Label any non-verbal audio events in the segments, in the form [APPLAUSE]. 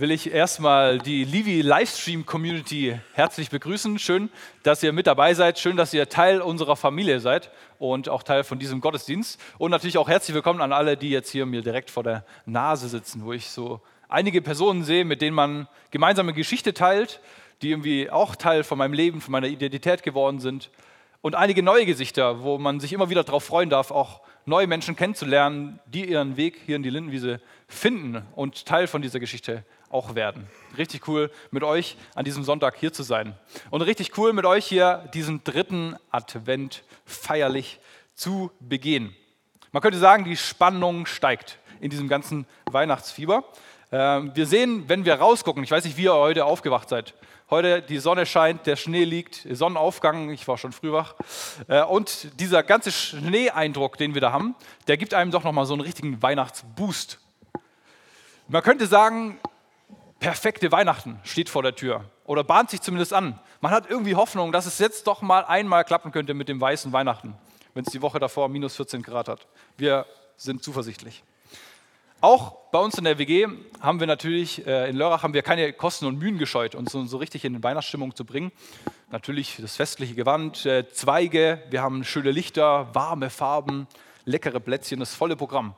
will ich erstmal die Livi Livestream Community herzlich begrüßen. Schön, dass ihr mit dabei seid. Schön, dass ihr Teil unserer Familie seid und auch Teil von diesem Gottesdienst. Und natürlich auch herzlich willkommen an alle, die jetzt hier mir direkt vor der Nase sitzen, wo ich so einige Personen sehe, mit denen man gemeinsame Geschichte teilt, die irgendwie auch Teil von meinem Leben, von meiner Identität geworden sind. Und einige neue Gesichter, wo man sich immer wieder darauf freuen darf, auch neue Menschen kennenzulernen, die ihren Weg hier in die Lindenwiese finden und Teil von dieser Geschichte auch werden. Richtig cool, mit euch an diesem Sonntag hier zu sein. Und richtig cool, mit euch hier diesen dritten Advent feierlich zu begehen. Man könnte sagen, die Spannung steigt in diesem ganzen Weihnachtsfieber. Ähm, wir sehen, wenn wir rausgucken, ich weiß nicht, wie ihr heute aufgewacht seid. Heute die Sonne scheint, der Schnee liegt, Sonnenaufgang, ich war schon früh wach. Äh, und dieser ganze Schneeeindruck, den wir da haben, der gibt einem doch nochmal so einen richtigen Weihnachtsboost. Man könnte sagen, perfekte Weihnachten steht vor der Tür oder bahnt sich zumindest an. Man hat irgendwie Hoffnung, dass es jetzt doch mal einmal klappen könnte mit dem weißen Weihnachten, wenn es die Woche davor minus 14 Grad hat. Wir sind zuversichtlich. Auch bei uns in der WG haben wir natürlich, äh, in Lörrach haben wir keine Kosten und Mühen gescheut, uns so, so richtig in die Weihnachtsstimmung zu bringen. Natürlich das festliche Gewand, äh, Zweige, wir haben schöne Lichter, warme Farben, leckere Plätzchen, das volle Programm.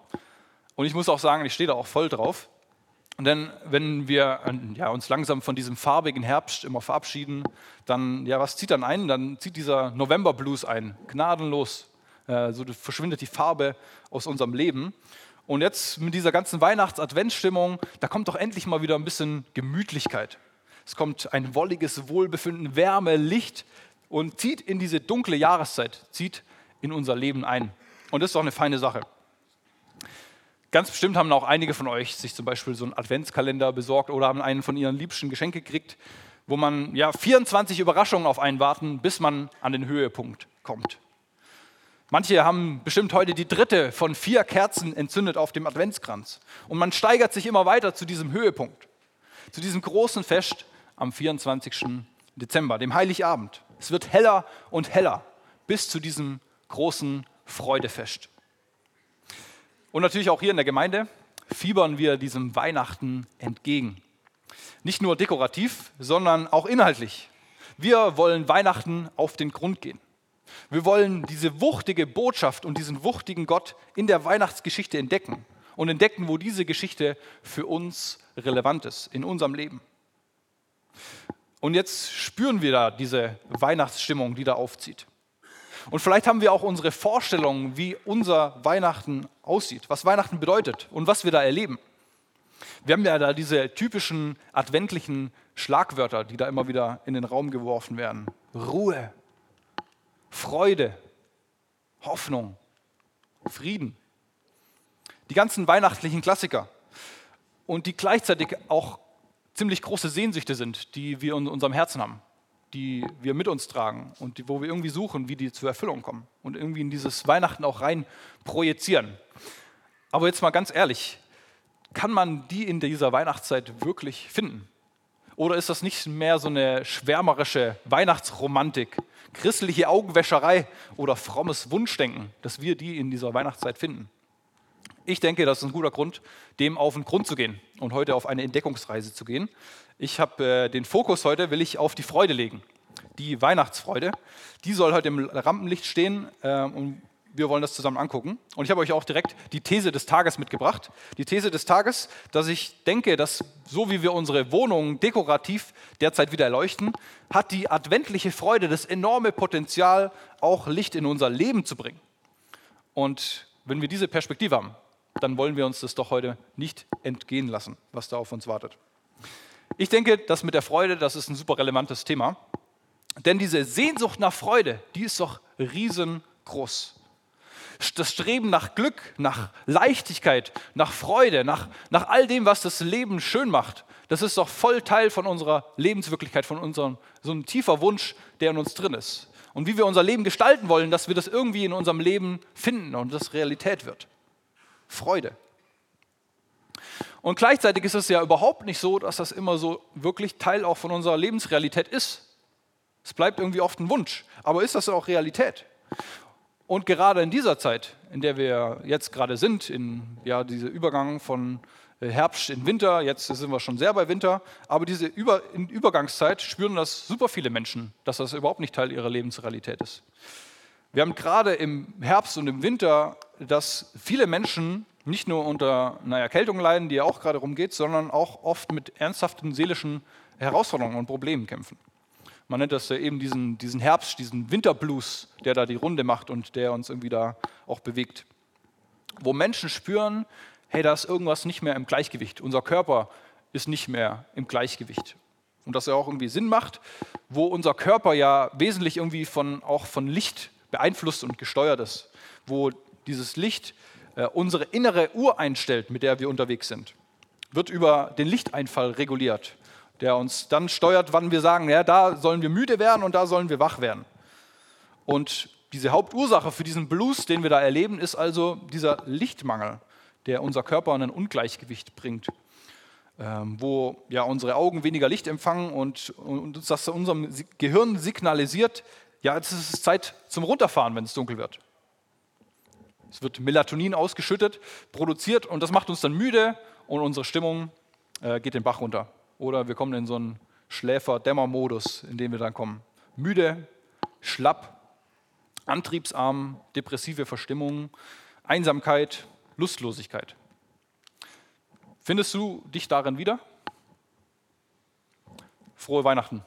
Und ich muss auch sagen, ich stehe da auch voll drauf. Denn wenn wir ja, uns langsam von diesem farbigen Herbst immer verabschieden, dann, ja, was zieht dann ein? Dann zieht dieser November-Blues ein, gnadenlos. Äh, so verschwindet die Farbe aus unserem Leben. Und jetzt mit dieser ganzen Weihnachts-Adventsstimmung, da kommt doch endlich mal wieder ein bisschen Gemütlichkeit. Es kommt ein wolliges Wohlbefinden, Wärme, Licht und zieht in diese dunkle Jahreszeit, zieht in unser Leben ein. Und das ist doch eine feine Sache. Ganz bestimmt haben auch einige von euch sich zum Beispiel so einen Adventskalender besorgt oder haben einen von ihren liebsten Geschenke gekriegt, wo man ja 24 Überraschungen auf einen warten, bis man an den Höhepunkt kommt. Manche haben bestimmt heute die dritte von vier Kerzen entzündet auf dem Adventskranz. Und man steigert sich immer weiter zu diesem Höhepunkt, zu diesem großen Fest am 24. Dezember, dem Heiligabend. Es wird heller und heller bis zu diesem großen Freudefest. Und natürlich auch hier in der Gemeinde fiebern wir diesem Weihnachten entgegen. Nicht nur dekorativ, sondern auch inhaltlich. Wir wollen Weihnachten auf den Grund gehen. Wir wollen diese wuchtige Botschaft und diesen wuchtigen Gott in der Weihnachtsgeschichte entdecken und entdecken, wo diese Geschichte für uns relevant ist in unserem Leben. Und jetzt spüren wir da diese Weihnachtsstimmung, die da aufzieht. Und vielleicht haben wir auch unsere Vorstellungen, wie unser Weihnachten aussieht, was Weihnachten bedeutet und was wir da erleben. Wir haben ja da diese typischen adventlichen Schlagwörter, die da immer wieder in den Raum geworfen werden. Ruhe, Freude, Hoffnung, Frieden. Die ganzen weihnachtlichen Klassiker und die gleichzeitig auch ziemlich große Sehnsüchte sind, die wir in unserem Herzen haben die wir mit uns tragen und die, wo wir irgendwie suchen, wie die zur Erfüllung kommen und irgendwie in dieses Weihnachten auch rein projizieren. Aber jetzt mal ganz ehrlich, kann man die in dieser Weihnachtszeit wirklich finden? Oder ist das nicht mehr so eine schwärmerische Weihnachtsromantik, christliche Augenwäscherei oder frommes Wunschdenken, dass wir die in dieser Weihnachtszeit finden? Ich denke, das ist ein guter Grund, dem auf den Grund zu gehen und heute auf eine Entdeckungsreise zu gehen. Ich habe äh, den Fokus heute, will ich auf die Freude legen, die Weihnachtsfreude. Die soll heute im Rampenlicht stehen äh, und wir wollen das zusammen angucken. Und ich habe euch auch direkt die These des Tages mitgebracht. Die These des Tages, dass ich denke, dass so wie wir unsere Wohnungen dekorativ derzeit wieder erleuchten, hat die adventliche Freude das enorme Potenzial, auch Licht in unser Leben zu bringen. Und wenn wir diese Perspektive haben, dann wollen wir uns das doch heute nicht entgehen lassen, was da auf uns wartet. Ich denke, das mit der Freude, das ist ein super relevantes Thema. Denn diese Sehnsucht nach Freude, die ist doch riesengroß. Das Streben nach Glück, nach Leichtigkeit, nach Freude, nach, nach all dem, was das Leben schön macht, das ist doch voll Teil von unserer Lebenswirklichkeit, von unserem, so ein tiefer Wunsch, der in uns drin ist. Und wie wir unser Leben gestalten wollen, dass wir das irgendwie in unserem Leben finden und das Realität wird. Freude. Und gleichzeitig ist es ja überhaupt nicht so, dass das immer so wirklich Teil auch von unserer Lebensrealität ist. Es bleibt irgendwie oft ein Wunsch, aber ist das auch Realität? Und gerade in dieser Zeit, in der wir jetzt gerade sind, in ja, diesem Übergang von äh, Herbst in Winter, jetzt sind wir schon sehr bei Winter, aber diese Über Übergangszeit spüren das super viele Menschen, dass das überhaupt nicht Teil ihrer Lebensrealität ist. Wir haben gerade im Herbst und im Winter, dass viele Menschen nicht nur unter einer Erkältung leiden, die ja auch gerade rumgeht, sondern auch oft mit ernsthaften seelischen Herausforderungen und Problemen kämpfen. Man nennt das ja eben diesen, diesen Herbst, diesen Winterblues, der da die Runde macht und der uns irgendwie da auch bewegt. Wo Menschen spüren, hey, da ist irgendwas nicht mehr im Gleichgewicht. Unser Körper ist nicht mehr im Gleichgewicht. Und das ja auch irgendwie Sinn macht, wo unser Körper ja wesentlich irgendwie von, auch von Licht beeinflusst und gesteuert ist. Wo dieses Licht äh, unsere innere Uhr einstellt, mit der wir unterwegs sind. Wird über den Lichteinfall reguliert, der uns dann steuert, wann wir sagen, ja, da sollen wir müde werden und da sollen wir wach werden. Und diese Hauptursache für diesen Blues, den wir da erleben, ist also dieser Lichtmangel der unser Körper in ein Ungleichgewicht bringt, ähm, wo ja unsere Augen weniger Licht empfangen und, und das unserem Gehirn signalisiert, ja, jetzt ist es Zeit zum Runterfahren, wenn es dunkel wird. Es wird Melatonin ausgeschüttet, produziert und das macht uns dann müde und unsere Stimmung äh, geht den Bach runter. Oder wir kommen in so einen Schläfer-Dämmer-Modus, in den wir dann kommen. Müde, schlapp, antriebsarm, depressive Verstimmung, Einsamkeit, Lustlosigkeit. Findest du dich darin wieder? Frohe Weihnachten.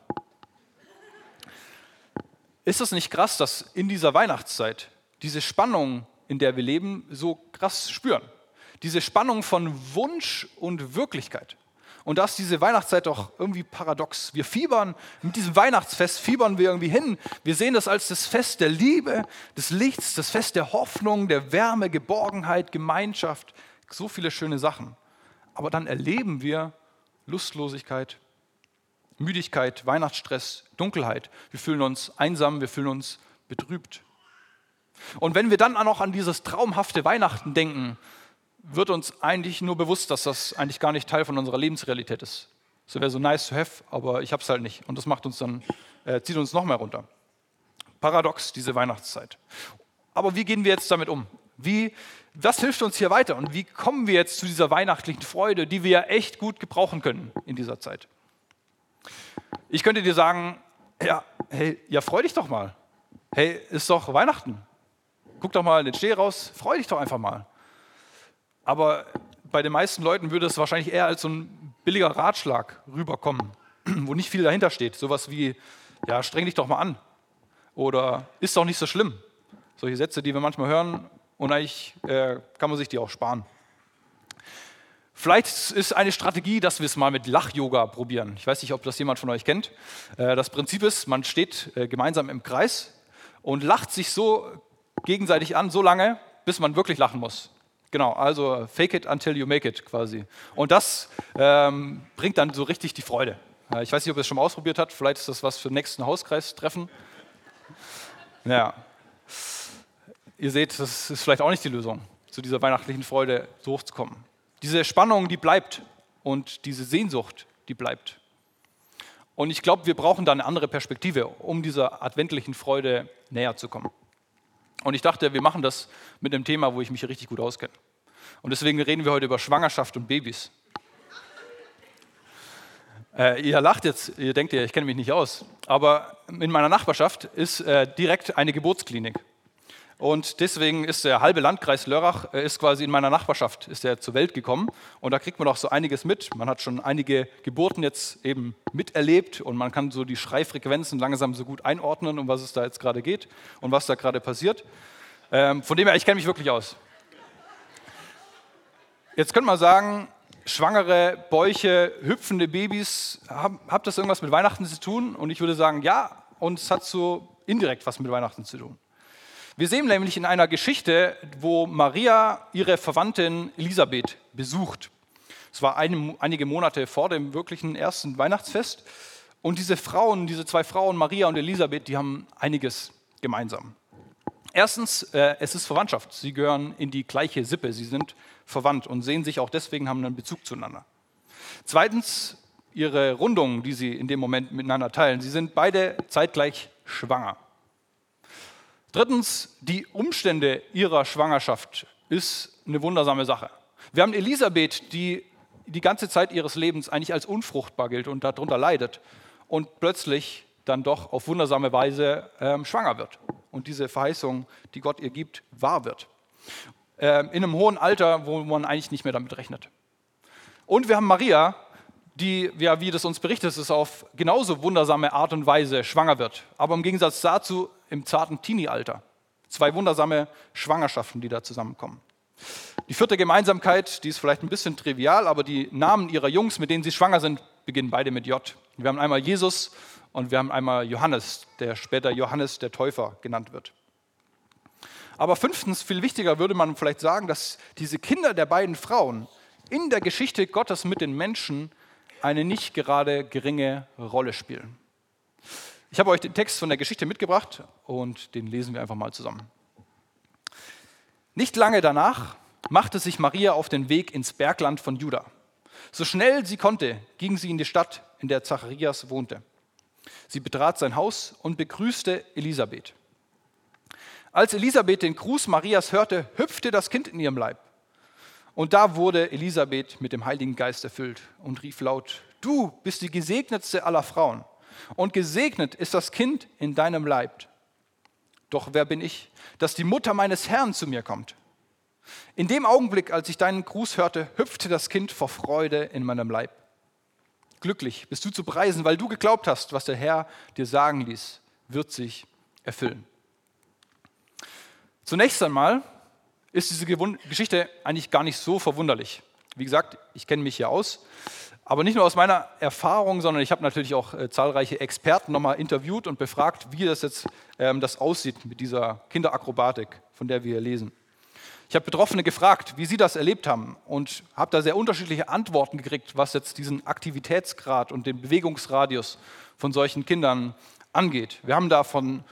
Ist es nicht krass, dass in dieser Weihnachtszeit diese Spannung, in der wir leben, so krass spüren? Diese Spannung von Wunsch und Wirklichkeit. Und da ist diese Weihnachtszeit doch irgendwie paradox. Wir fiebern mit diesem Weihnachtsfest, fiebern wir irgendwie hin. Wir sehen das als das Fest der Liebe, des Lichts, das Fest der Hoffnung, der Wärme, Geborgenheit, Gemeinschaft, so viele schöne Sachen. Aber dann erleben wir Lustlosigkeit, Müdigkeit, Weihnachtsstress, Dunkelheit. Wir fühlen uns einsam, wir fühlen uns betrübt. Und wenn wir dann auch noch an dieses traumhafte Weihnachten denken, wird uns eigentlich nur bewusst, dass das eigentlich gar nicht Teil von unserer Lebensrealität ist. So wäre so nice to have, aber ich habe es halt nicht. Und das macht uns dann, äh, zieht uns noch mehr runter. Paradox, diese Weihnachtszeit. Aber wie gehen wir jetzt damit um? Wie, was hilft uns hier weiter? Und wie kommen wir jetzt zu dieser weihnachtlichen Freude, die wir ja echt gut gebrauchen können in dieser Zeit? Ich könnte dir sagen, ja, hey, ja, freu dich doch mal. Hey, ist doch Weihnachten. Guck doch mal in den Schnee raus, freu dich doch einfach mal. Aber bei den meisten Leuten würde es wahrscheinlich eher als so ein billiger Ratschlag rüberkommen, [CLEARS THROAT] wo nicht viel dahinter steht. Sowas wie, ja, streng dich doch mal an. Oder ist doch nicht so schlimm. Solche Sätze, die wir manchmal hören und eigentlich äh, kann man sich die auch sparen. Vielleicht ist eine Strategie, dass wir es mal mit Lach-Yoga probieren. Ich weiß nicht, ob das jemand von euch kennt. Äh, das Prinzip ist, man steht äh, gemeinsam im Kreis und lacht sich so gegenseitig an, so lange, bis man wirklich lachen muss. Genau, also fake it until you make it quasi. Und das ähm, bringt dann so richtig die Freude. Ich weiß nicht, ob ihr es schon mal ausprobiert habt, vielleicht ist das was für den nächsten Hauskreistreffen. Ja. Ihr seht, das ist vielleicht auch nicht die Lösung, zu dieser weihnachtlichen Freude so hochzukommen. Diese Spannung, die bleibt und diese Sehnsucht, die bleibt. Und ich glaube, wir brauchen da eine andere Perspektive, um dieser adventlichen Freude näher zu kommen. Und ich dachte, wir machen das mit einem Thema, wo ich mich richtig gut auskenne. Und deswegen reden wir heute über Schwangerschaft und Babys. Äh, ihr lacht jetzt, ihr denkt ja, ich kenne mich nicht aus. Aber in meiner Nachbarschaft ist äh, direkt eine Geburtsklinik. Und deswegen ist der halbe Landkreis Lörrach äh, ist quasi in meiner Nachbarschaft ist er zur Welt gekommen. Und da kriegt man auch so einiges mit. Man hat schon einige Geburten jetzt eben miterlebt und man kann so die Schreifrequenzen langsam so gut einordnen, um was es da jetzt gerade geht und was da gerade passiert. Ähm, von dem her, ich kenne mich wirklich aus. Jetzt könnte man sagen, schwangere Bäuche, hüpfende Babys, habt das irgendwas mit Weihnachten zu tun? Und ich würde sagen, ja, und es hat so indirekt was mit Weihnachten zu tun. Wir sehen nämlich in einer Geschichte, wo Maria ihre Verwandtin Elisabeth besucht. Es war eine, einige Monate vor dem wirklichen ersten Weihnachtsfest. Und diese Frauen, diese zwei Frauen, Maria und Elisabeth, die haben einiges gemeinsam. Erstens, äh, es ist Verwandtschaft. Sie gehören in die gleiche Sippe. Sie sind verwandt und sehen sich auch deswegen, haben einen Bezug zueinander. Zweitens, ihre Rundungen, die sie in dem Moment miteinander teilen. Sie sind beide zeitgleich schwanger. Drittens, die Umstände ihrer Schwangerschaft ist eine wundersame Sache. Wir haben Elisabeth, die die ganze Zeit ihres Lebens eigentlich als unfruchtbar gilt und darunter leidet und plötzlich dann doch auf wundersame Weise ähm, schwanger wird und diese Verheißung, die Gott ihr gibt, wahr wird. Ähm, in einem hohen Alter, wo man eigentlich nicht mehr damit rechnet. Und wir haben Maria, die, ja, wie das uns berichtet ist, auf genauso wundersame Art und Weise schwanger wird. Aber im Gegensatz dazu im zarten Teenie-Alter. Zwei wundersame Schwangerschaften, die da zusammenkommen. Die vierte Gemeinsamkeit, die ist vielleicht ein bisschen trivial, aber die Namen ihrer Jungs, mit denen sie schwanger sind, beginnen beide mit J. Wir haben einmal Jesus und wir haben einmal Johannes, der später Johannes der Täufer genannt wird. Aber fünftens, viel wichtiger würde man vielleicht sagen, dass diese Kinder der beiden Frauen in der Geschichte Gottes mit den Menschen eine nicht gerade geringe Rolle spielen. Ich habe euch den Text von der Geschichte mitgebracht und den lesen wir einfach mal zusammen. Nicht lange danach machte sich Maria auf den Weg ins Bergland von Juda. So schnell sie konnte, ging sie in die Stadt, in der Zacharias wohnte. Sie betrat sein Haus und begrüßte Elisabeth. Als Elisabeth den Gruß Marias hörte, hüpfte das Kind in ihrem Leib. Und da wurde Elisabeth mit dem Heiligen Geist erfüllt und rief laut, du bist die gesegnetste aller Frauen und gesegnet ist das Kind in deinem Leib. Doch wer bin ich, dass die Mutter meines Herrn zu mir kommt? In dem Augenblick, als ich deinen Gruß hörte, hüpfte das Kind vor Freude in meinem Leib. Glücklich bist du zu preisen, weil du geglaubt hast, was der Herr dir sagen ließ, wird sich erfüllen. Zunächst einmal ist diese Geschichte eigentlich gar nicht so verwunderlich. Wie gesagt, ich kenne mich hier aus, aber nicht nur aus meiner Erfahrung, sondern ich habe natürlich auch äh, zahlreiche Experten nochmal interviewt und befragt, wie das jetzt ähm, das aussieht mit dieser Kinderakrobatik, von der wir hier lesen. Ich habe Betroffene gefragt, wie sie das erlebt haben und habe da sehr unterschiedliche Antworten gekriegt, was jetzt diesen Aktivitätsgrad und den Bewegungsradius von solchen Kindern angeht. Wir haben da von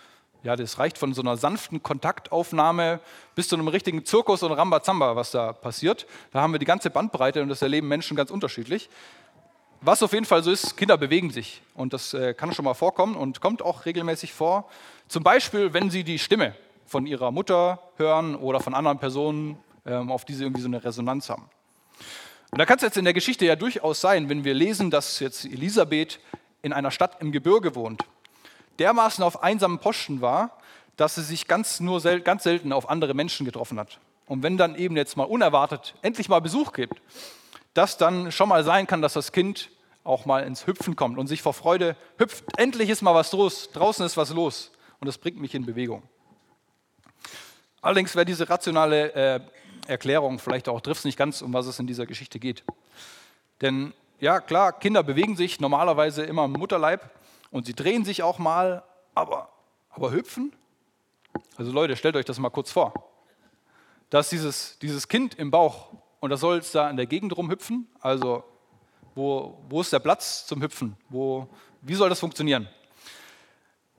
ja, das reicht von so einer sanften Kontaktaufnahme bis zu einem richtigen Zirkus und Rambazamba, was da passiert. Da haben wir die ganze Bandbreite und das erleben Menschen ganz unterschiedlich. Was auf jeden Fall so ist, Kinder bewegen sich und das äh, kann schon mal vorkommen und kommt auch regelmäßig vor. Zum Beispiel, wenn sie die Stimme von ihrer Mutter hören oder von anderen Personen, ähm, auf die sie irgendwie so eine Resonanz haben. Und da kann es jetzt in der Geschichte ja durchaus sein, wenn wir lesen, dass jetzt Elisabeth in einer Stadt im Gebirge wohnt dermaßen auf einsamen Posten war, dass sie sich ganz, nur sel ganz selten auf andere Menschen getroffen hat. Und wenn dann eben jetzt mal unerwartet endlich mal Besuch gibt, dass dann schon mal sein kann, dass das Kind auch mal ins Hüpfen kommt und sich vor Freude hüpft. Endlich ist mal was los, draußen ist was los und das bringt mich in Bewegung. Allerdings wäre diese rationale äh, Erklärung vielleicht auch, trifft es nicht ganz, um was es in dieser Geschichte geht. Denn ja, klar, Kinder bewegen sich normalerweise immer im Mutterleib, und sie drehen sich auch mal, aber, aber hüpfen? Also Leute, stellt euch das mal kurz vor. Da ist dieses, dieses Kind im Bauch und das soll es da in der Gegend rumhüpfen. Also wo, wo ist der Platz zum Hüpfen? Wo, wie soll das funktionieren?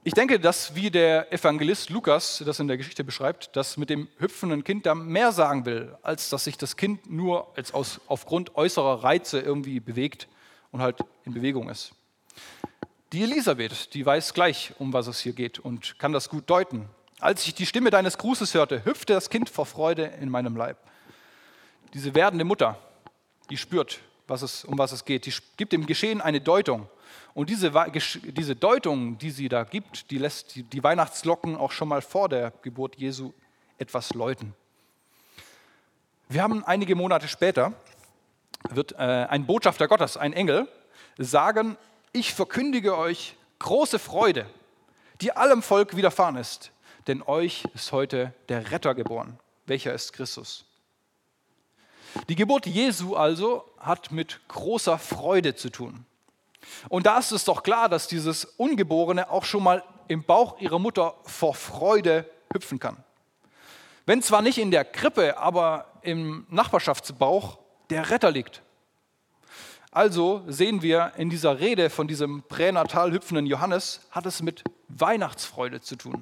Ich denke, dass wie der Evangelist Lukas das in der Geschichte beschreibt, das mit dem hüpfenden Kind da mehr sagen will, als dass sich das Kind nur als aus, aufgrund äußerer Reize irgendwie bewegt und halt in Bewegung ist. Die Elisabeth, die weiß gleich, um was es hier geht und kann das gut deuten. Als ich die Stimme deines Grußes hörte, hüpfte das Kind vor Freude in meinem Leib. Diese werdende Mutter, die spürt, was es, um was es geht, die gibt dem Geschehen eine Deutung. Und diese, diese Deutung, die sie da gibt, die lässt die, die Weihnachtsglocken auch schon mal vor der Geburt Jesu etwas läuten. Wir haben einige Monate später, wird äh, ein Botschafter Gottes, ein Engel, sagen, ich verkündige euch große Freude, die allem Volk widerfahren ist, denn euch ist heute der Retter geboren, welcher ist Christus. Die Geburt Jesu also hat mit großer Freude zu tun. Und da ist es doch klar, dass dieses Ungeborene auch schon mal im Bauch ihrer Mutter vor Freude hüpfen kann. Wenn zwar nicht in der Krippe, aber im Nachbarschaftsbauch der Retter liegt. Also sehen wir in dieser Rede von diesem pränatal hüpfenden Johannes, hat es mit Weihnachtsfreude zu tun.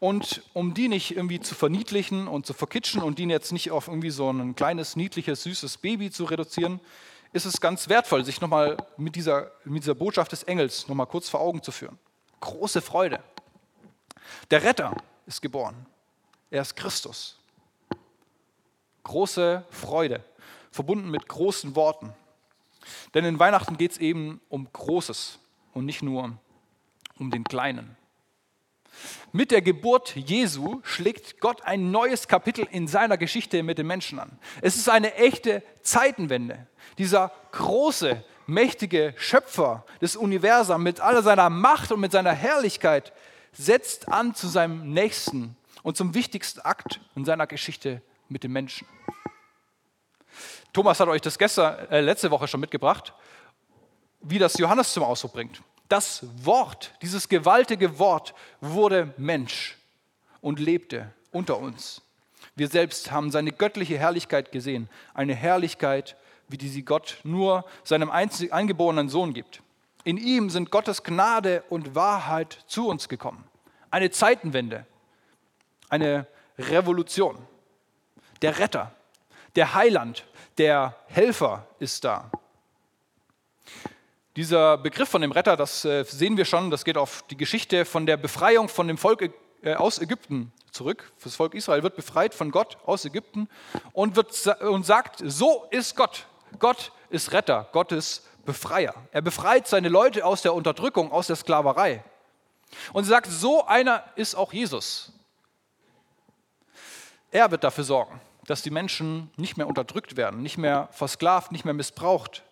Und um die nicht irgendwie zu verniedlichen und zu verkitschen und die jetzt nicht auf irgendwie so ein kleines, niedliches, süßes Baby zu reduzieren, ist es ganz wertvoll, sich nochmal mit dieser, mit dieser Botschaft des Engels nochmal kurz vor Augen zu führen. Große Freude. Der Retter ist geboren. Er ist Christus. Große Freude. Verbunden mit großen Worten. Denn in Weihnachten geht es eben um Großes und nicht nur um den Kleinen. Mit der Geburt Jesu schlägt Gott ein neues Kapitel in seiner Geschichte mit den Menschen an. Es ist eine echte Zeitenwende. Dieser große, mächtige Schöpfer des Universums mit aller seiner Macht und mit seiner Herrlichkeit setzt an zu seinem nächsten und zum wichtigsten Akt in seiner Geschichte mit den Menschen. Thomas hat euch das gestern, äh, letzte Woche schon mitgebracht, wie das Johannes zum Ausdruck bringt. Das Wort, dieses gewaltige Wort wurde Mensch und lebte unter uns. Wir selbst haben seine göttliche Herrlichkeit gesehen, eine Herrlichkeit, wie die sie Gott nur seinem einzig eingeborenen Sohn gibt. In ihm sind Gottes Gnade und Wahrheit zu uns gekommen. Eine Zeitenwende, eine Revolution. Der Retter, der Heiland, der Helfer ist da. Dieser Begriff von dem Retter, das äh, sehen wir schon, das geht auf die Geschichte von der Befreiung von dem Volk äh, aus Ägypten zurück. Das Volk Israel wird befreit von Gott aus Ägypten und, wird, und sagt, so ist Gott. Gott ist Retter, Gott ist Befreier. Er befreit seine Leute aus der Unterdrückung, aus der Sklaverei. Und sie sagt, so einer ist auch Jesus. Er wird dafür sorgen, dass die Menschen nicht mehr unterdrückt werden, nicht mehr versklavt, nicht mehr missbraucht,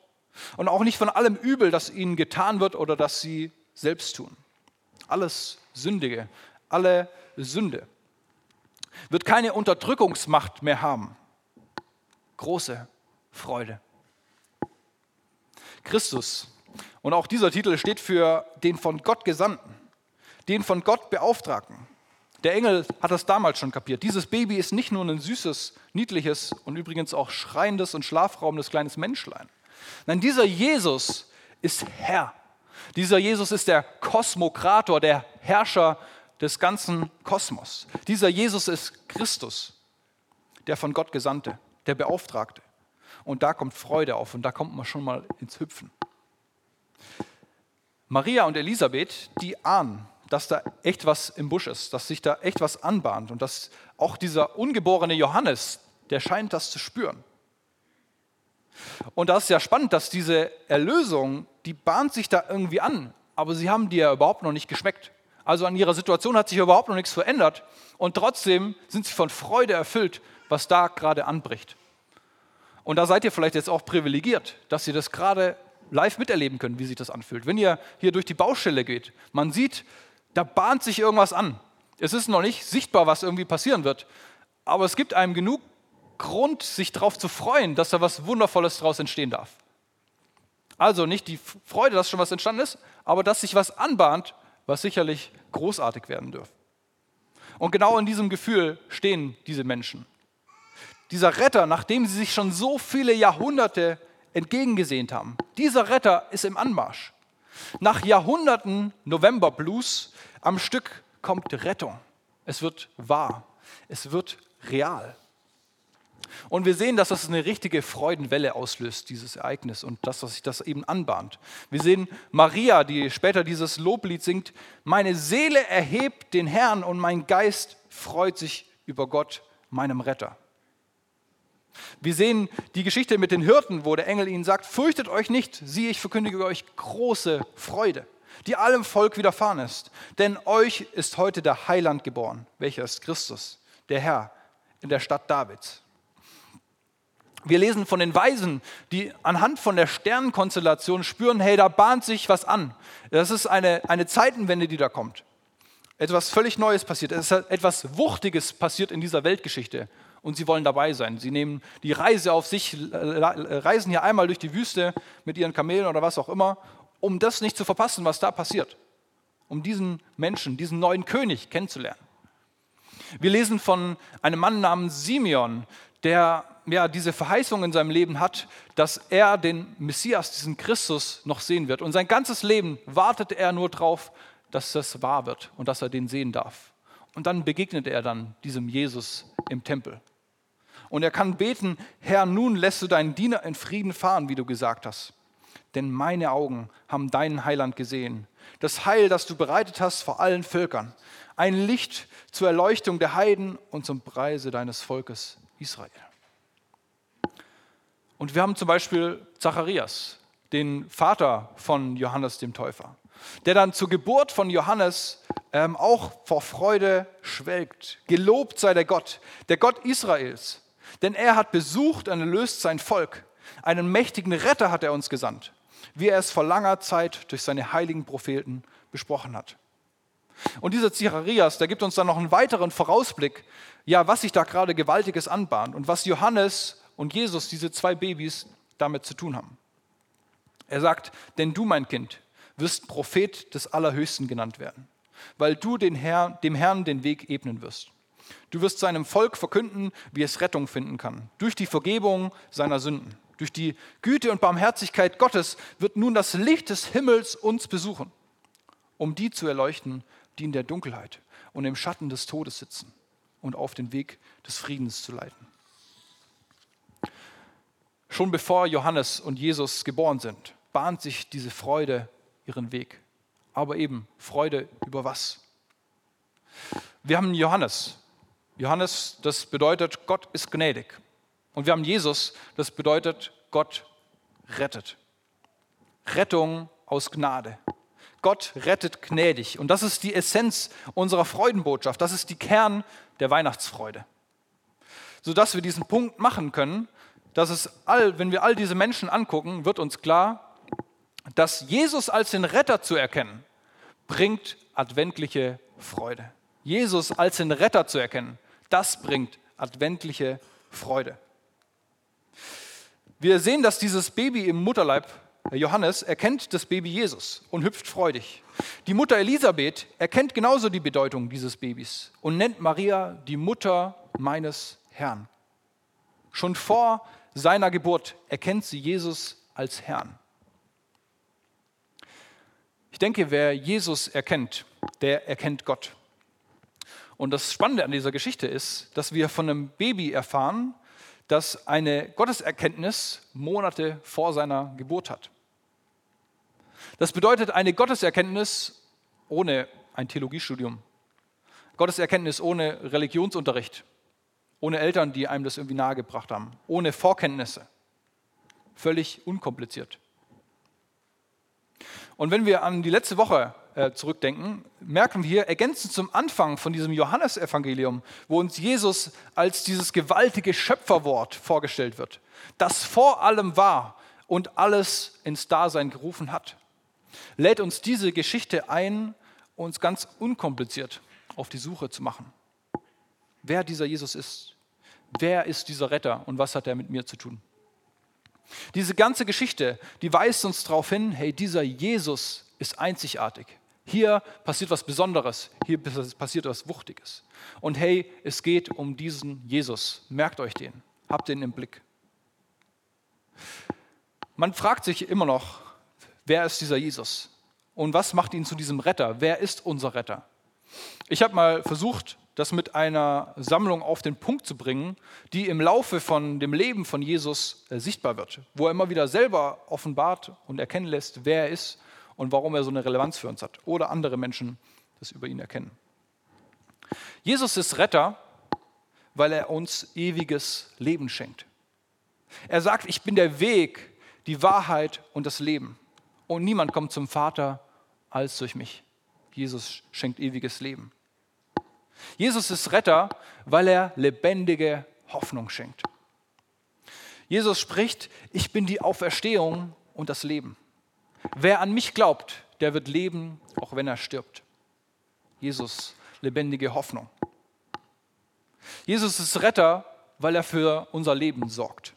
und auch nicht von allem Übel, das ihnen getan wird oder das sie selbst tun. Alles Sündige, alle Sünde. Wird keine Unterdrückungsmacht mehr haben. Große Freude. Christus. Und auch dieser Titel steht für den von Gott Gesandten, den von Gott Beauftragten. Der Engel hat das damals schon kapiert. Dieses Baby ist nicht nur ein süßes, niedliches und übrigens auch schreiendes und schlafraubendes kleines Menschlein. Nein, dieser Jesus ist Herr. Dieser Jesus ist der Kosmokrator, der Herrscher des ganzen Kosmos. Dieser Jesus ist Christus, der von Gott Gesandte, der Beauftragte. Und da kommt Freude auf und da kommt man schon mal ins Hüpfen. Maria und Elisabeth, die ahnen, dass da echt was im Busch ist, dass sich da echt was anbahnt und dass auch dieser ungeborene Johannes, der scheint das zu spüren. Und da ist ja spannend, dass diese Erlösung, die bahnt sich da irgendwie an, aber sie haben die ja überhaupt noch nicht geschmeckt. Also an ihrer Situation hat sich überhaupt noch nichts verändert und trotzdem sind sie von Freude erfüllt, was da gerade anbricht. Und da seid ihr vielleicht jetzt auch privilegiert, dass ihr das gerade live miterleben könnt, wie sich das anfühlt. Wenn ihr hier durch die Baustelle geht, man sieht, da bahnt sich irgendwas an. Es ist noch nicht sichtbar, was irgendwie passieren wird, aber es gibt einem genug Grund, sich darauf zu freuen, dass da was Wundervolles daraus entstehen darf. Also nicht die Freude, dass schon was entstanden ist, aber dass sich was anbahnt, was sicherlich großartig werden dürfte. Und genau in diesem Gefühl stehen diese Menschen. Dieser Retter, nachdem sie sich schon so viele Jahrhunderte entgegengesehnt haben, dieser Retter ist im Anmarsch. Nach Jahrhunderten November Blues am Stück kommt Rettung. Es wird wahr. Es wird real. Und wir sehen, dass das eine richtige Freudenwelle auslöst, dieses Ereignis, und dass sich das eben anbahnt. Wir sehen Maria, die später dieses Loblied singt, meine Seele erhebt den Herrn und mein Geist freut sich über Gott, meinem Retter. Wir sehen die Geschichte mit den Hirten, wo der Engel ihnen sagt, fürchtet euch nicht, siehe, ich verkündige euch große Freude, die allem Volk widerfahren ist. Denn euch ist heute der Heiland geboren, welcher ist Christus, der Herr, in der Stadt Davids. Wir lesen von den Weisen, die anhand von der Sternenkonstellation spüren, hey, da bahnt sich was an. Das ist eine, eine Zeitenwende, die da kommt. Etwas völlig Neues passiert. Es ist etwas Wuchtiges passiert in dieser Weltgeschichte. Und sie wollen dabei sein. Sie nehmen die Reise auf sich, reisen hier einmal durch die Wüste mit ihren Kamelen oder was auch immer, um das nicht zu verpassen, was da passiert. Um diesen Menschen, diesen neuen König kennenzulernen. Wir lesen von einem Mann namens Simeon, der ja, diese Verheißung in seinem Leben hat, dass er den Messias, diesen Christus, noch sehen wird. Und sein ganzes Leben wartet er nur darauf, dass das wahr wird und dass er den sehen darf. Und dann begegnet er dann diesem Jesus im Tempel. Und er kann beten, Herr, nun lässt du deinen Diener in Frieden fahren, wie du gesagt hast. Denn meine Augen haben deinen Heiland gesehen. Das Heil, das du bereitet hast vor allen Völkern. Ein Licht zur Erleuchtung der Heiden und zum Preise deines Volkes Israel. Und wir haben zum Beispiel Zacharias, den Vater von Johannes dem Täufer, der dann zur Geburt von Johannes ähm, auch vor Freude schwelgt. Gelobt sei der Gott, der Gott Israels, denn er hat besucht und erlöst sein Volk. Einen mächtigen Retter hat er uns gesandt, wie er es vor langer Zeit durch seine heiligen Propheten besprochen hat. Und dieser Zacharias, der gibt uns dann noch einen weiteren Vorausblick, ja, was sich da gerade Gewaltiges anbahnt und was Johannes und Jesus, diese zwei Babys, damit zu tun haben. Er sagt, denn du, mein Kind, wirst Prophet des Allerhöchsten genannt werden, weil du den Herr, dem Herrn den Weg ebnen wirst. Du wirst seinem Volk verkünden, wie es Rettung finden kann, durch die Vergebung seiner Sünden. Durch die Güte und Barmherzigkeit Gottes wird nun das Licht des Himmels uns besuchen, um die zu erleuchten, die in der Dunkelheit und im Schatten des Todes sitzen und auf den Weg des Friedens zu leiten. Schon bevor Johannes und Jesus geboren sind, bahnt sich diese Freude ihren Weg. Aber eben Freude über was? Wir haben Johannes. Johannes, das bedeutet, Gott ist gnädig. Und wir haben Jesus, das bedeutet, Gott rettet. Rettung aus Gnade. Gott rettet gnädig. Und das ist die Essenz unserer Freudenbotschaft. Das ist die Kern der Weihnachtsfreude. Sodass wir diesen Punkt machen können, dass es all, wenn wir all diese Menschen angucken, wird uns klar, dass Jesus als den Retter zu erkennen, bringt adventliche Freude. Jesus als den Retter zu erkennen, das bringt adventliche Freude. Wir sehen, dass dieses Baby im Mutterleib Johannes erkennt das Baby Jesus und hüpft freudig. Die Mutter Elisabeth erkennt genauso die Bedeutung dieses Babys und nennt Maria die Mutter meines Herrn. Schon vor seiner Geburt erkennt sie Jesus als Herrn. Ich denke, wer Jesus erkennt, der erkennt Gott. Und das Spannende an dieser Geschichte ist, dass wir von einem Baby erfahren, das eine Gotteserkenntnis Monate vor seiner Geburt hat. Das bedeutet eine Gotteserkenntnis ohne ein Theologiestudium. Gotteserkenntnis ohne Religionsunterricht, ohne Eltern, die einem das irgendwie nahegebracht haben, ohne Vorkenntnisse. Völlig unkompliziert. Und wenn wir an die letzte Woche äh, zurückdenken, merken wir ergänzend zum Anfang von diesem Johannesevangelium, wo uns Jesus als dieses gewaltige Schöpferwort vorgestellt wird, das vor allem war und alles ins Dasein gerufen hat, lädt uns diese Geschichte ein, uns ganz unkompliziert auf die Suche zu machen. Wer dieser Jesus ist, wer ist dieser Retter und was hat er mit mir zu tun? Diese ganze Geschichte, die weist uns darauf hin, hey, dieser Jesus ist einzigartig. Hier passiert was Besonderes, hier passiert was Wuchtiges. Und hey, es geht um diesen Jesus. Merkt euch den, habt den im Blick. Man fragt sich immer noch, wer ist dieser Jesus? Und was macht ihn zu diesem Retter? Wer ist unser Retter? Ich habe mal versucht, das mit einer Sammlung auf den Punkt zu bringen, die im Laufe von dem Leben von Jesus äh, sichtbar wird, wo er immer wieder selber offenbart und erkennen lässt, wer er ist und warum er so eine Relevanz für uns hat oder andere Menschen das über ihn erkennen. Jesus ist Retter, weil er uns ewiges Leben schenkt. Er sagt, ich bin der Weg, die Wahrheit und das Leben. Und niemand kommt zum Vater als durch mich. Jesus schenkt ewiges Leben. Jesus ist Retter, weil er lebendige Hoffnung schenkt. Jesus spricht, ich bin die Auferstehung und das Leben. Wer an mich glaubt, der wird leben, auch wenn er stirbt. Jesus, lebendige Hoffnung. Jesus ist Retter, weil er für unser Leben sorgt.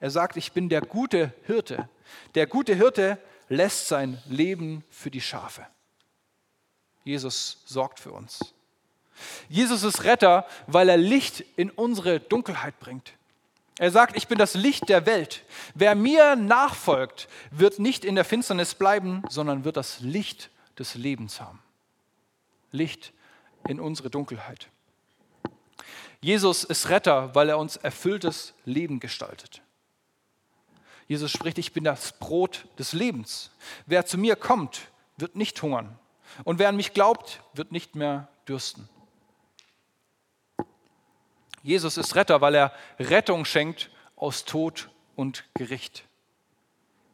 Er sagt, ich bin der gute Hirte. Der gute Hirte lässt sein Leben für die Schafe. Jesus sorgt für uns. Jesus ist Retter, weil er Licht in unsere Dunkelheit bringt. Er sagt, ich bin das Licht der Welt. Wer mir nachfolgt, wird nicht in der Finsternis bleiben, sondern wird das Licht des Lebens haben. Licht in unsere Dunkelheit. Jesus ist Retter, weil er uns erfülltes Leben gestaltet. Jesus spricht, ich bin das Brot des Lebens. Wer zu mir kommt, wird nicht hungern. Und wer an mich glaubt, wird nicht mehr dürsten. Jesus ist Retter, weil er Rettung schenkt aus Tod und Gericht.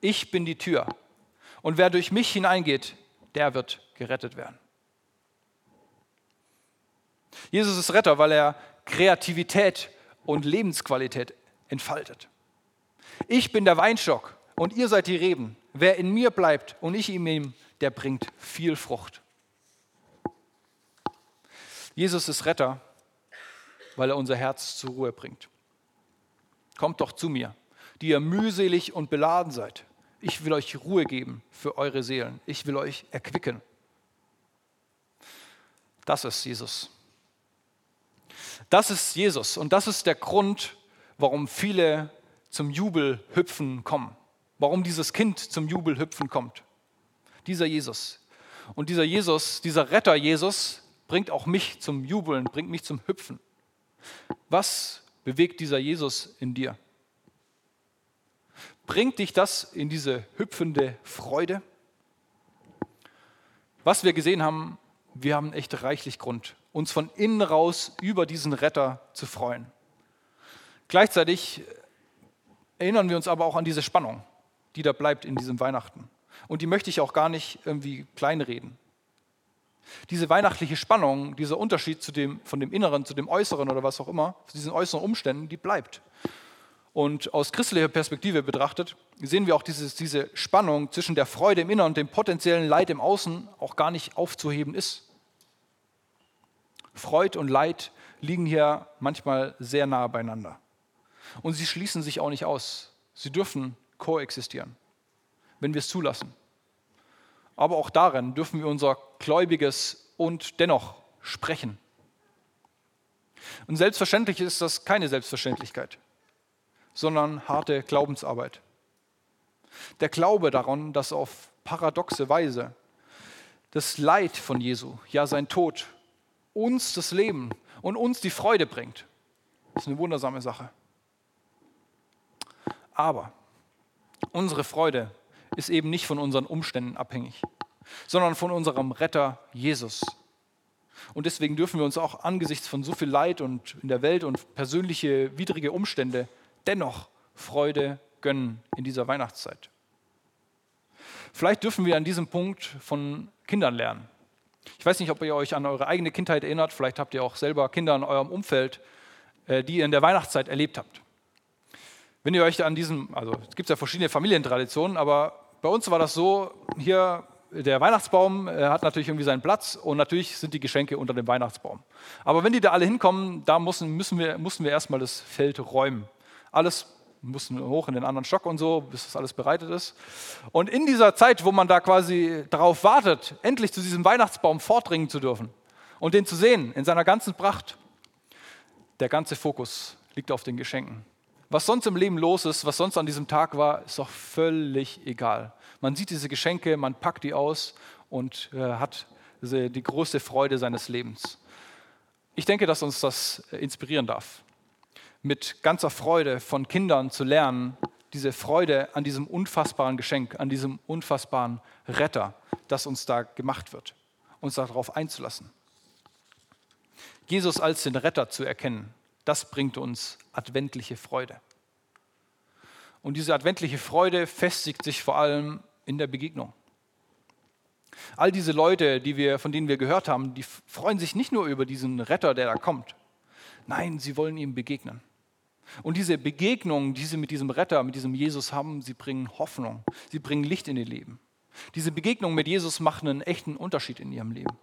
Ich bin die Tür. Und wer durch mich hineingeht, der wird gerettet werden. Jesus ist Retter, weil er Kreativität und Lebensqualität entfaltet. Ich bin der Weinstock und ihr seid die Reben. Wer in mir bleibt und ich in ihm, der bringt viel Frucht. Jesus ist Retter, weil er unser Herz zur Ruhe bringt. Kommt doch zu mir, die ihr mühselig und beladen seid. Ich will euch Ruhe geben für eure Seelen. Ich will euch erquicken. Das ist Jesus. Das ist Jesus und das ist der Grund, warum viele zum Jubelhüpfen kommen. Warum dieses Kind zum Jubelhüpfen kommt. Dieser Jesus. Und dieser Jesus, dieser Retter Jesus, bringt auch mich zum Jubeln, bringt mich zum Hüpfen. Was bewegt dieser Jesus in dir? Bringt dich das in diese hüpfende Freude? Was wir gesehen haben, wir haben echt reichlich Grund, uns von innen raus über diesen Retter zu freuen. Gleichzeitig erinnern wir uns aber auch an diese Spannung, die da bleibt in diesem Weihnachten. Und die möchte ich auch gar nicht irgendwie kleinreden. Diese weihnachtliche Spannung, dieser Unterschied zu dem, von dem Inneren zu dem Äußeren oder was auch immer, zu diesen äußeren Umständen, die bleibt. Und aus christlicher Perspektive betrachtet sehen wir auch dieses, diese Spannung zwischen der Freude im Inneren und dem potenziellen Leid im Außen auch gar nicht aufzuheben ist. Freud und Leid liegen hier manchmal sehr nahe beieinander. Und sie schließen sich auch nicht aus. Sie dürfen koexistieren, wenn wir es zulassen. Aber auch darin dürfen wir unser Gläubiges und dennoch sprechen. Und selbstverständlich ist das keine Selbstverständlichkeit, sondern harte Glaubensarbeit. Der Glaube daran, dass auf paradoxe Weise das Leid von Jesu, ja sein Tod, uns das Leben und uns die Freude bringt, ist eine wundersame Sache. Aber unsere Freude ist eben nicht von unseren Umständen abhängig, sondern von unserem Retter Jesus. Und deswegen dürfen wir uns auch angesichts von so viel Leid und in der Welt und persönliche widrige Umstände dennoch Freude gönnen in dieser Weihnachtszeit. Vielleicht dürfen wir an diesem Punkt von Kindern lernen. Ich weiß nicht, ob ihr euch an eure eigene Kindheit erinnert, vielleicht habt ihr auch selber Kinder in eurem Umfeld, äh, die ihr in der Weihnachtszeit erlebt habt. Wenn ihr euch an diesem, also es gibt ja verschiedene Familientraditionen, aber bei uns war das so, hier der Weihnachtsbaum äh, hat natürlich irgendwie seinen Platz und natürlich sind die Geschenke unter dem Weihnachtsbaum. Aber wenn die da alle hinkommen, da müssen, müssen wir, mussten wir erstmal das Feld räumen. Alles mussten hoch in den anderen Stock und so, bis das alles bereitet ist. Und in dieser Zeit, wo man da quasi darauf wartet, endlich zu diesem Weihnachtsbaum vordringen zu dürfen und den zu sehen in seiner ganzen Pracht, der ganze Fokus liegt auf den Geschenken. Was sonst im Leben los ist, was sonst an diesem Tag war, ist doch völlig egal. Man sieht diese Geschenke, man packt die aus und äh, hat die größte Freude seines Lebens. Ich denke, dass uns das äh, inspirieren darf, mit ganzer Freude von Kindern zu lernen, diese Freude an diesem unfassbaren Geschenk, an diesem unfassbaren Retter, das uns da gemacht wird, uns darauf einzulassen. Jesus als den Retter zu erkennen, das bringt uns adventliche Freude. Und diese adventliche Freude festigt sich vor allem in der Begegnung. All diese Leute, die wir, von denen wir gehört haben, die freuen sich nicht nur über diesen Retter, der da kommt. Nein, sie wollen ihm begegnen. Und diese Begegnungen, die sie mit diesem Retter, mit diesem Jesus haben, sie bringen Hoffnung, sie bringen Licht in ihr Leben. Diese Begegnungen mit Jesus machen einen echten Unterschied in ihrem Leben.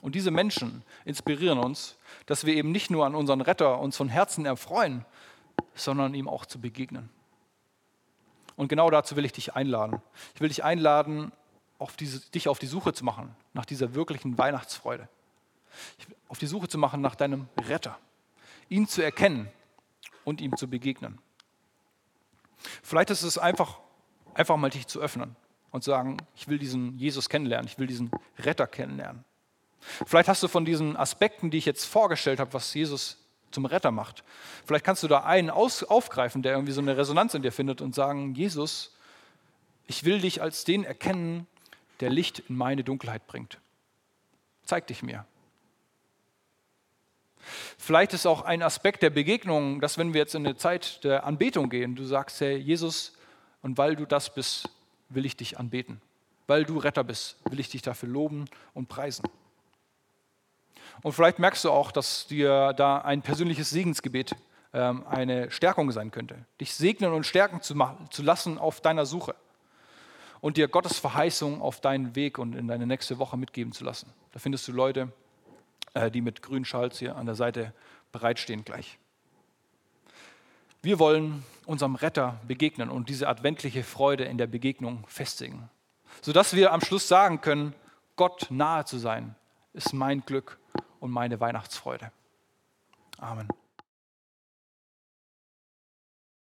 Und diese Menschen inspirieren uns, dass wir eben nicht nur an unseren Retter uns von Herzen erfreuen, sondern ihm auch zu begegnen. Und genau dazu will ich dich einladen. Ich will dich einladen, auf diese, dich auf die Suche zu machen nach dieser wirklichen Weihnachtsfreude. Auf die Suche zu machen nach deinem Retter. Ihn zu erkennen und ihm zu begegnen. Vielleicht ist es einfach, einfach mal dich zu öffnen und zu sagen, ich will diesen Jesus kennenlernen, ich will diesen Retter kennenlernen. Vielleicht hast du von diesen Aspekten, die ich jetzt vorgestellt habe, was Jesus zum Retter macht, vielleicht kannst du da einen aufgreifen, der irgendwie so eine Resonanz in dir findet und sagen, Jesus, ich will dich als den erkennen, der Licht in meine Dunkelheit bringt. Zeig dich mir. Vielleicht ist auch ein Aspekt der Begegnung, dass wenn wir jetzt in eine Zeit der Anbetung gehen, du sagst, Herr Jesus, und weil du das bist, will ich dich anbeten. Weil du Retter bist, will ich dich dafür loben und preisen. Und vielleicht merkst du auch, dass dir da ein persönliches Segensgebet ähm, eine Stärkung sein könnte. Dich segnen und stärken zu, zu lassen auf deiner Suche. Und dir Gottes Verheißung auf deinen Weg und in deine nächste Woche mitgeben zu lassen. Da findest du Leute, äh, die mit grünen Schals hier an der Seite bereitstehen gleich. Wir wollen unserem Retter begegnen und diese adventliche Freude in der Begegnung festigen, sodass wir am Schluss sagen können, Gott nahe zu sein, ist mein Glück und meine Weihnachtsfreude. Amen.